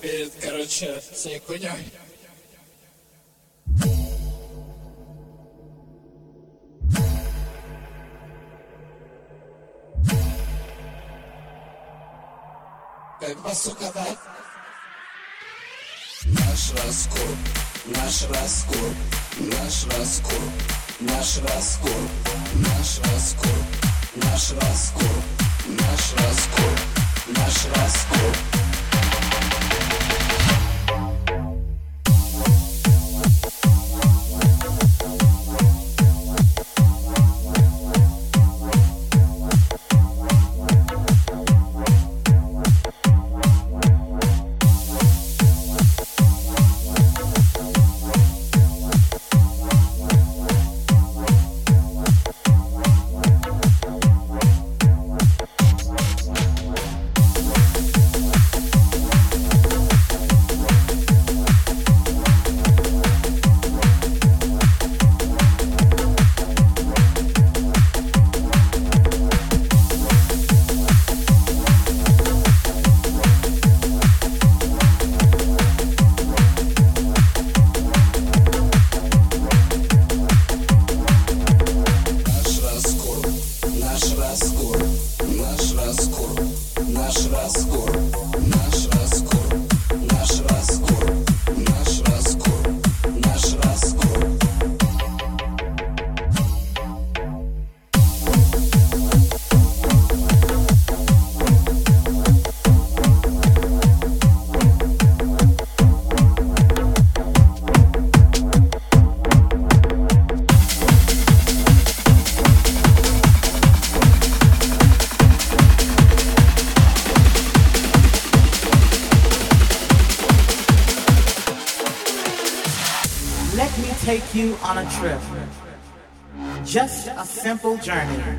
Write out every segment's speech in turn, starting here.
перед короче, всей хуйней. Как бы, сука, да? Наш раскур, наш раскур, наш раскур, наш раскур, наш раскур, наш раскур, наш раскур, наш раскур. Journey.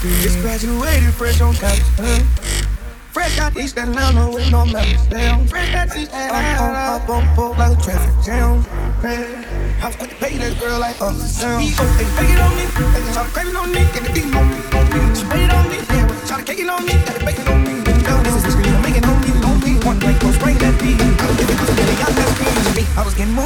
Just graduated fresh on campus. Uh. Fresh out East Atlanta with no members. Damn. Fresh out East Atlanta. Up on up like a traffic jam. I was quick to pay that girl like a sound. They bake it on me. They try to crave on me. Get on me. On me. She on me. Yeah, try to cake on me. Got to bake it on me. This is the. I'm making on me. On me. One night, go spray that beat. I was getting,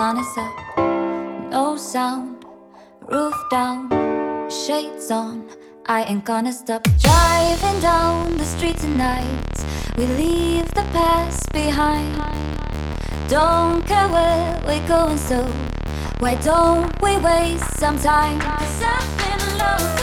I was getting, I was getting moolah, baby. Havana, banana. gonna stop driving down the street tonight. We leave the past behind. Don't care where we're going, so why don't we waste some time? Cause I've been alone.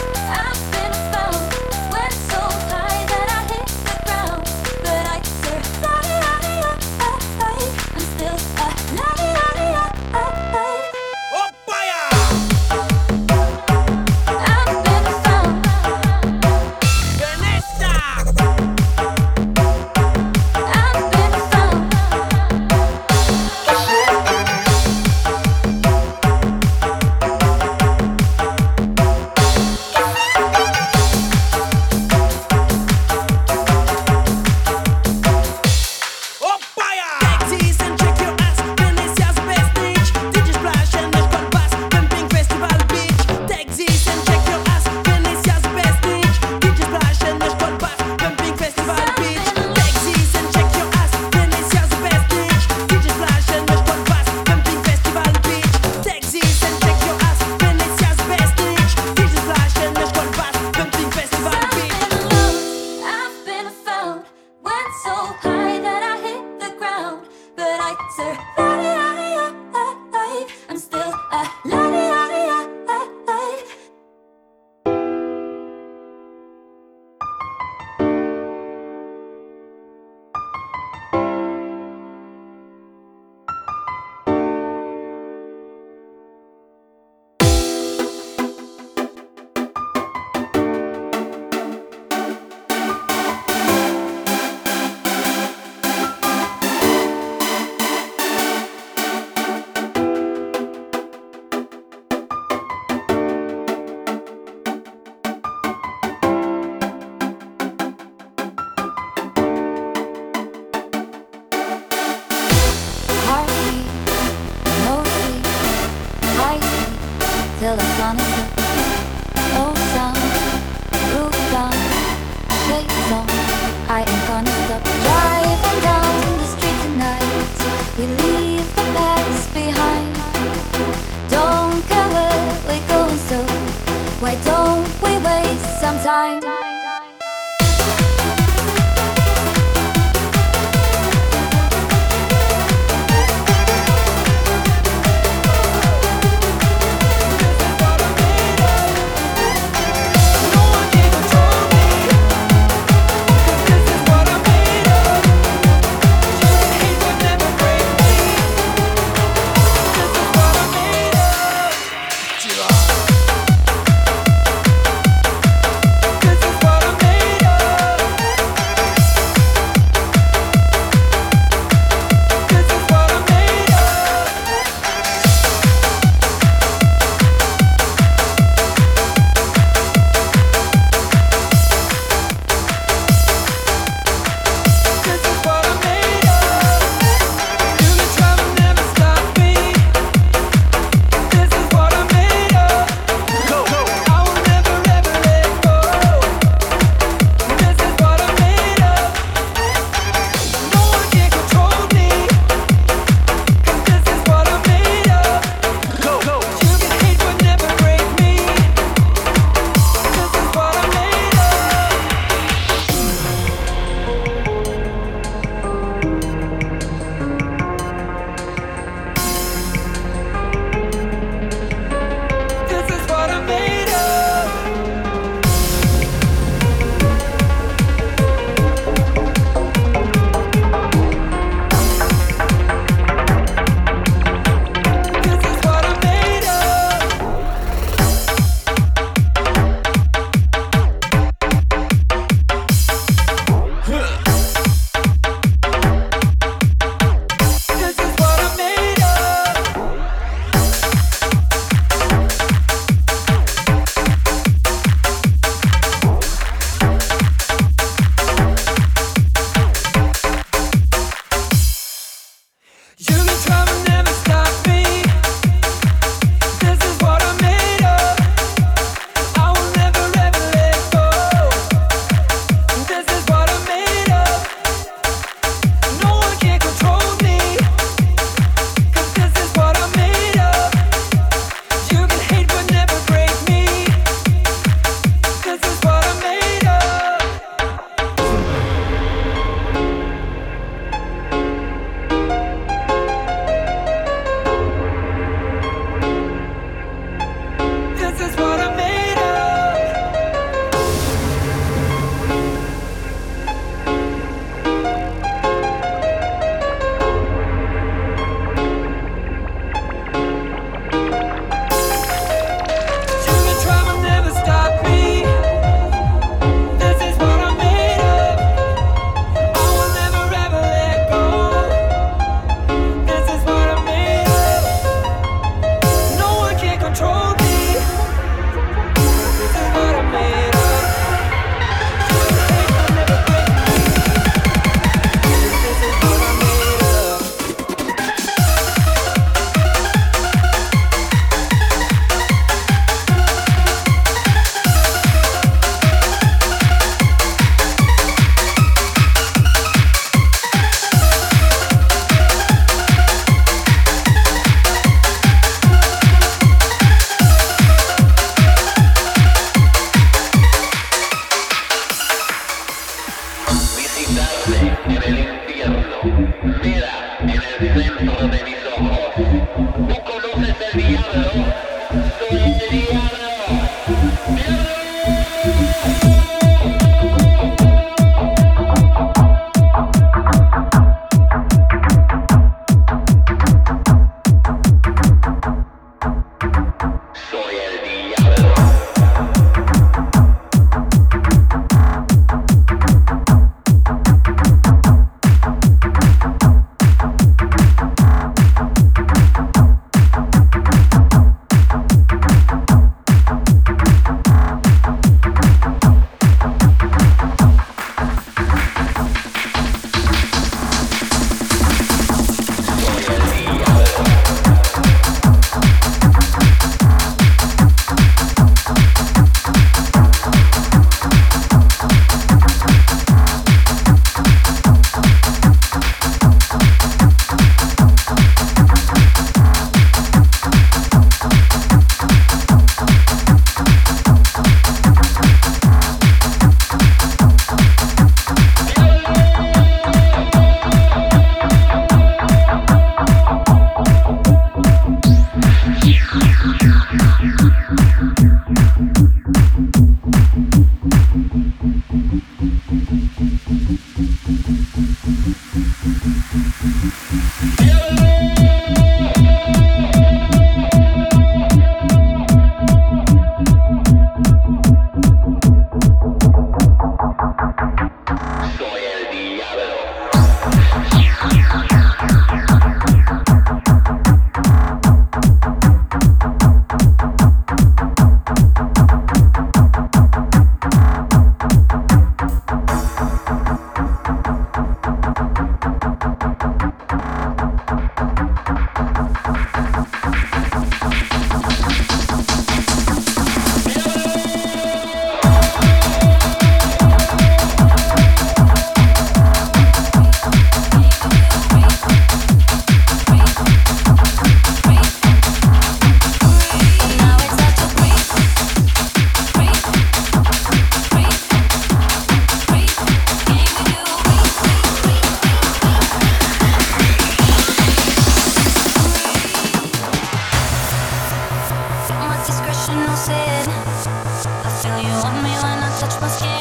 much must.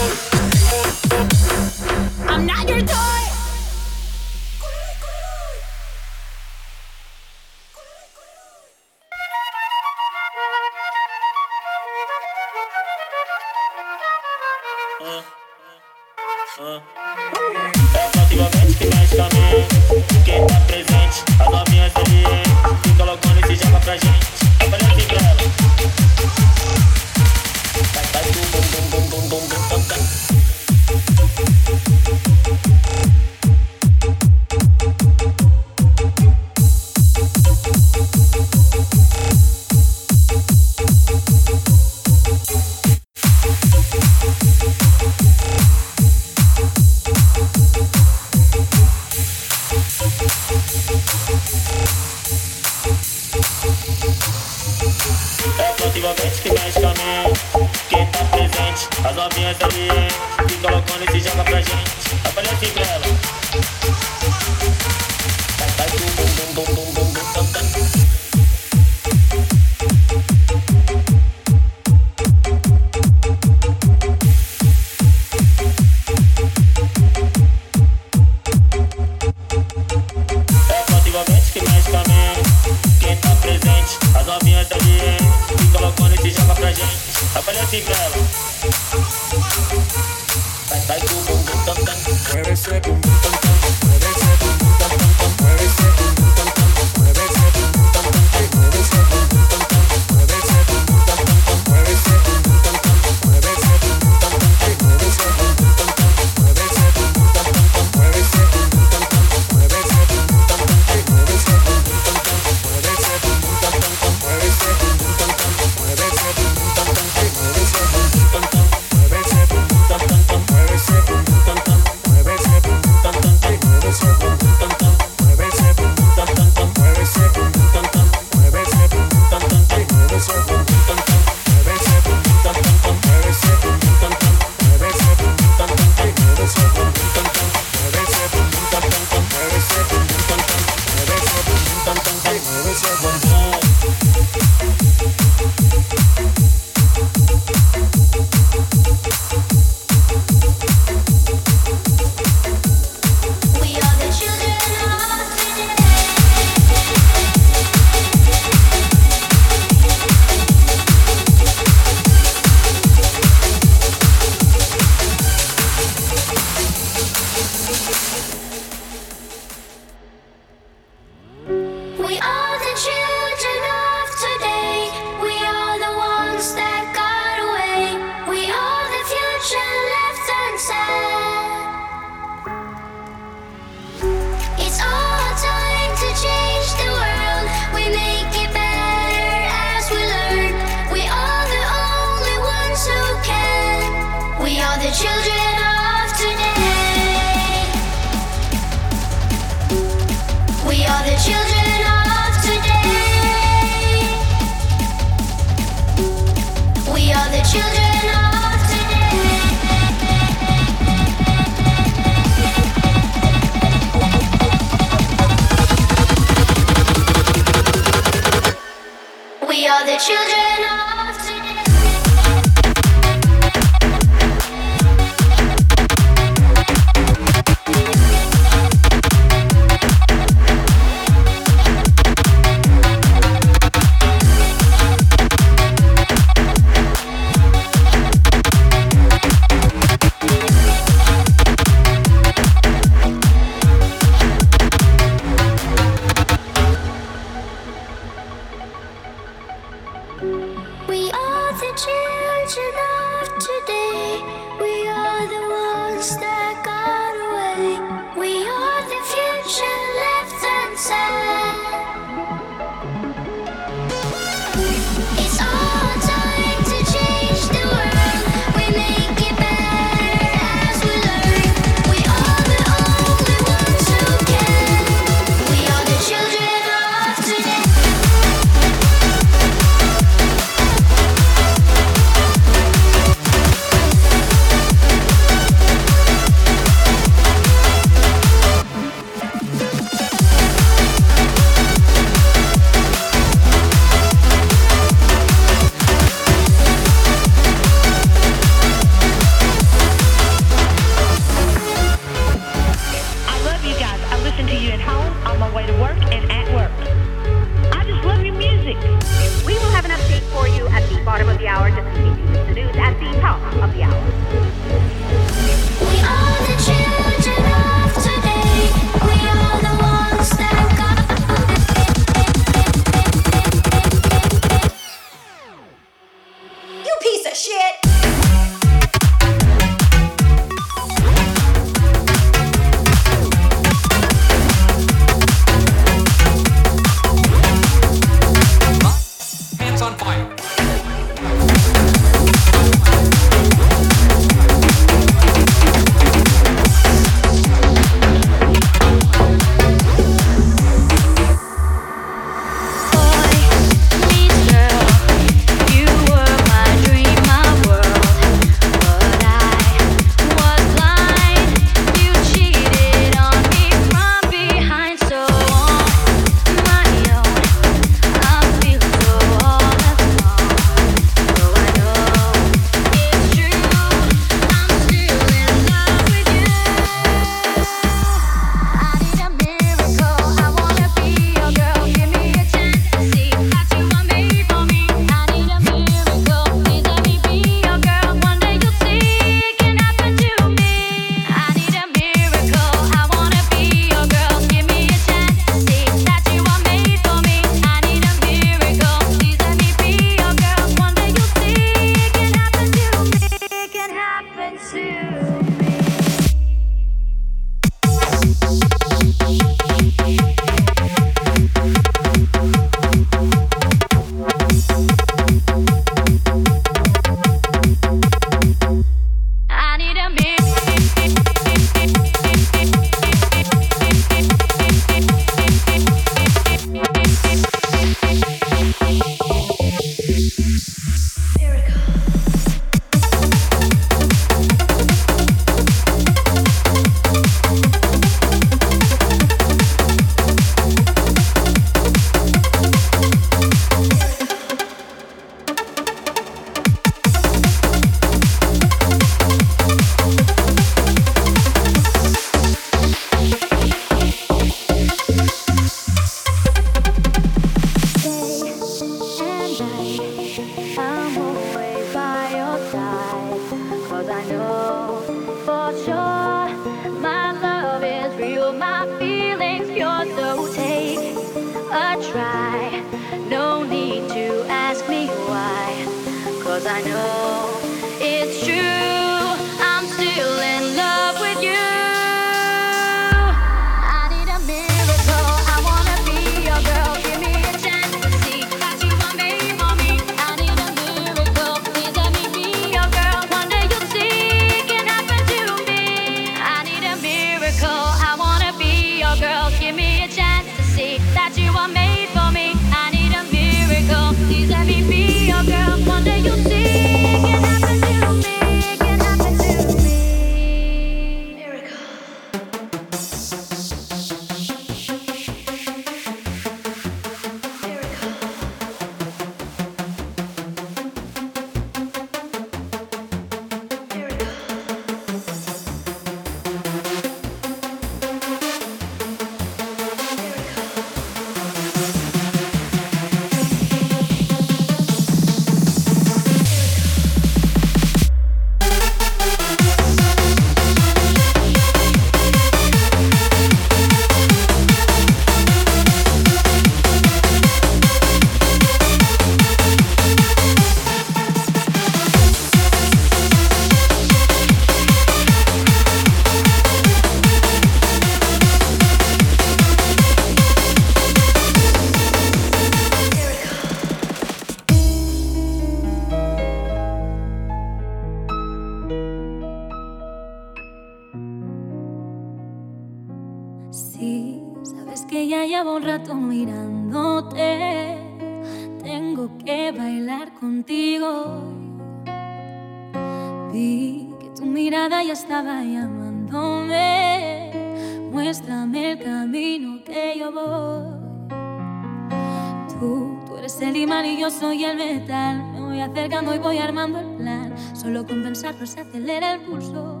Y voy armando el plan. Solo con pensarlo se acelera el pulso.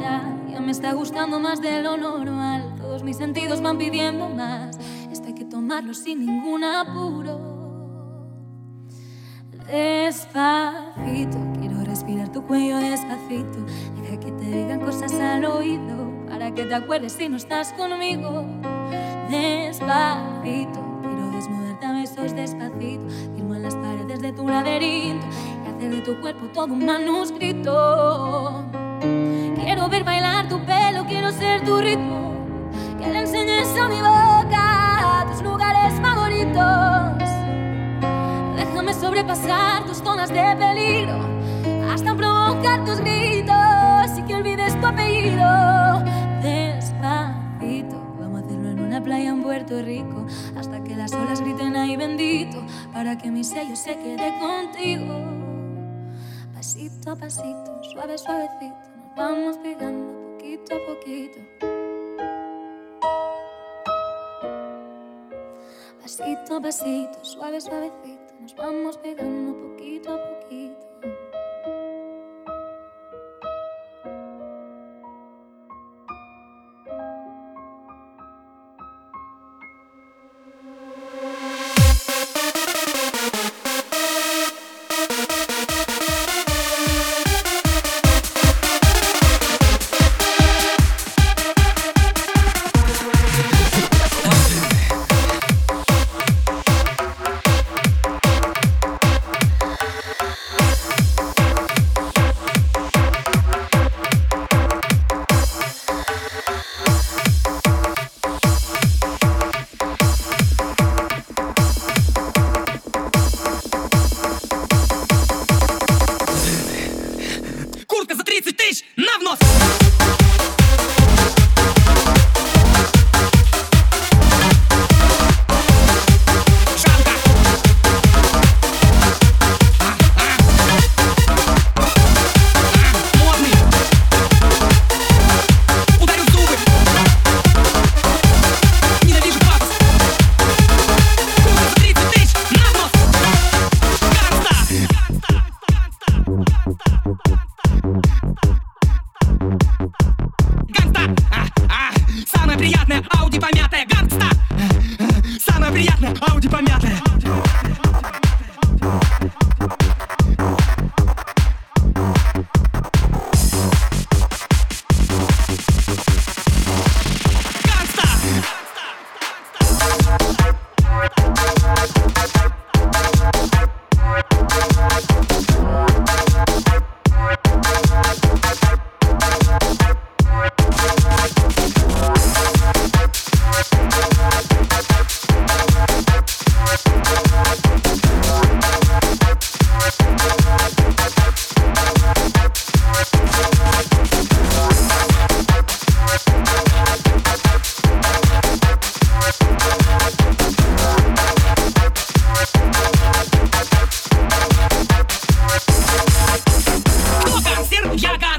Ya, ya me está gustando más de lo normal. Todos mis sentidos van pidiendo más. Esto hay que tomarlo sin ningún apuro. Despacito, quiero respirar tu cuello despacito. Deja que te digan cosas al oído para que te acuerdes si no estás conmigo. Despacito, quiero desnudarte a besos despacito. Tu laberinto y hacer de tu cuerpo todo un manuscrito. Quiero ver bailar tu pelo, quiero ser tu ritmo. Que le enseñes a mi boca tus lugares favoritos. Déjame sobrepasar tus zonas de peligro hasta provocar tus gritos y que olvides tu apellido. Playa en Puerto Rico hasta que las olas griten ahí bendito para que mi sello se quede contigo. Pasito a pasito, suave, suavecito, nos vamos pegando poquito a poquito. Pasito a pasito, suave, suavecito, nos vamos pegando poquito a poquito.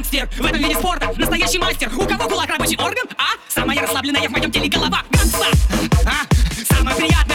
Гангстер В этом виде спорта настоящий мастер У кого кулак рабочий орган? А? Самая расслабленная в моем теле голова Гангста! А? Самое приятное